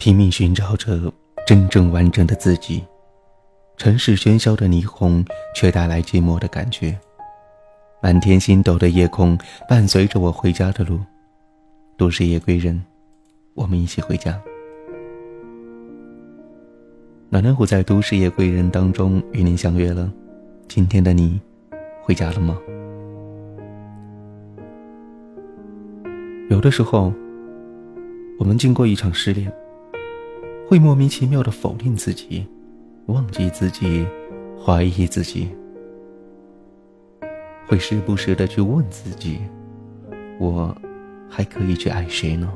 拼命寻找着真正完整的自己。城市喧嚣的霓虹，却带来寂寞的感觉。满天星斗的夜空，伴随着我回家的路。都市夜归人，我们一起回家。暖暖虎在都市夜归人当中与您相约了。今天的你，回家了吗？有的时候，我们经过一场失恋，会莫名其妙的否定自己，忘记自己，怀疑自己，会时不时的去问自己：我还可以去爱谁呢？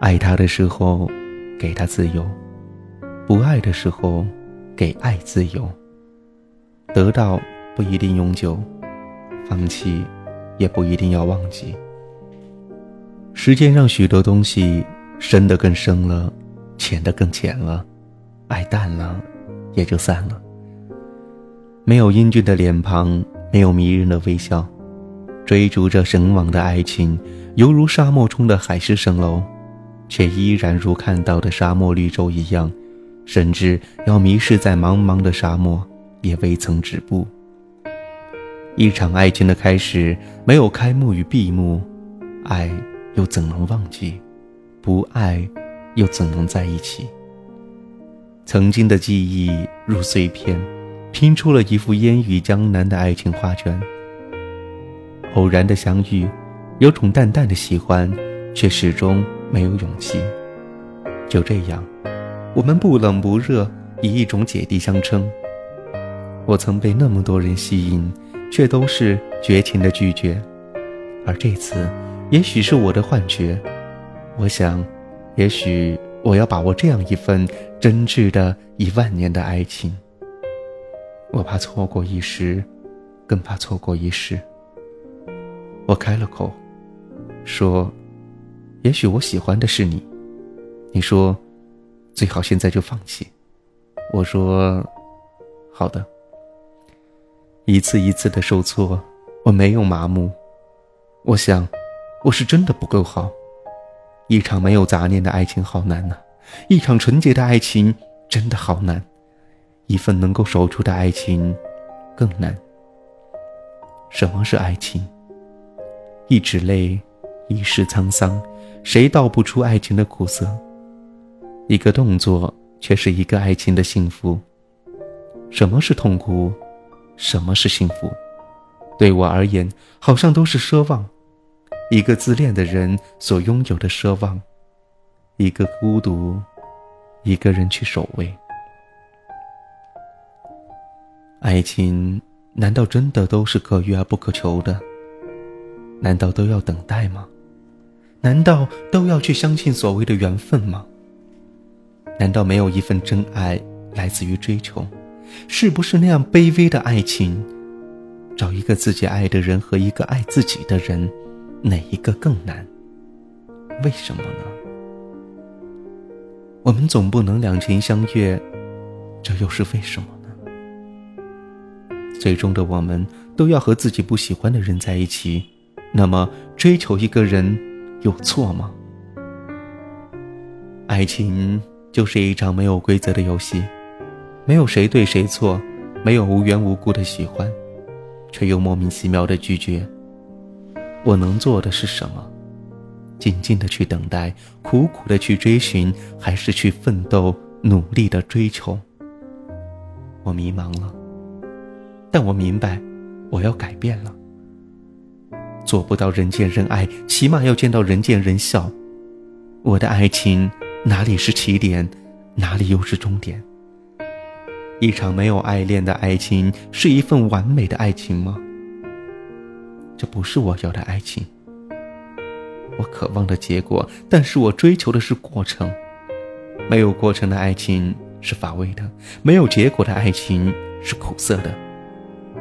爱他的时候，给他自由；不爱的时候，给爱自由。得到不一定永久，放弃。也不一定要忘记。时间让许多东西深得更深了，浅得更浅了，爱淡了，也就散了。没有英俊的脸庞，没有迷人的微笑，追逐着神往的爱情，犹如沙漠中的海市蜃楼，却依然如看到的沙漠绿洲一样，甚至要迷失在茫茫的沙漠，也未曾止步。一场爱情的开始，没有开幕与闭幕，爱又怎能忘记？不爱又怎能在一起？曾经的记忆如碎片，拼出了一幅烟雨江南的爱情画卷。偶然的相遇，有种淡淡的喜欢，却始终没有勇气。就这样，我们不冷不热，以一种姐弟相称。我曾被那么多人吸引。却都是绝情的拒绝，而这次，也许是我的幻觉。我想，也许我要把握这样一份真挚的一万年的爱情。我怕错过一时，更怕错过一世。我开了口，说：“也许我喜欢的是你。”你说：“最好现在就放弃。”我说：“好的。”一次一次的受挫，我没有麻木。我想，我是真的不够好。一场没有杂念的爱情好难呐，一场纯洁的爱情真的好难，一份能够守住的爱情更难。什么是爱情？一纸泪，一世沧桑，谁道不出爱情的苦涩？一个动作，却是一个爱情的幸福。什么是痛苦？什么是幸福？对我而言，好像都是奢望。一个自恋的人所拥有的奢望，一个孤独，一个人去守卫。爱情难道真的都是可遇而不可求的？难道都要等待吗？难道都要去相信所谓的缘分吗？难道没有一份真爱来自于追求？是不是那样卑微的爱情？找一个自己爱的人和一个爱自己的人，哪一个更难？为什么呢？我们总不能两情相悦，这又是为什么呢？最终的我们都要和自己不喜欢的人在一起，那么追求一个人有错吗？爱情就是一场没有规则的游戏。没有谁对谁错，没有无缘无故的喜欢，却又莫名其妙的拒绝。我能做的是什么？静静的去等待，苦苦的去追寻，还是去奋斗，努力的追求？我迷茫了，但我明白，我要改变了。做不到人见人爱，起码要见到人见人笑。我的爱情哪里是起点，哪里又是终点？一场没有爱恋的爱情是一份完美的爱情吗？这不是我要的爱情。我渴望的结果，但是我追求的是过程。没有过程的爱情是乏味的，没有结果的爱情是苦涩的。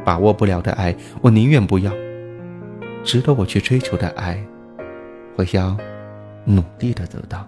把握不了的爱，我宁愿不要。值得我去追求的爱，我要努力的得到。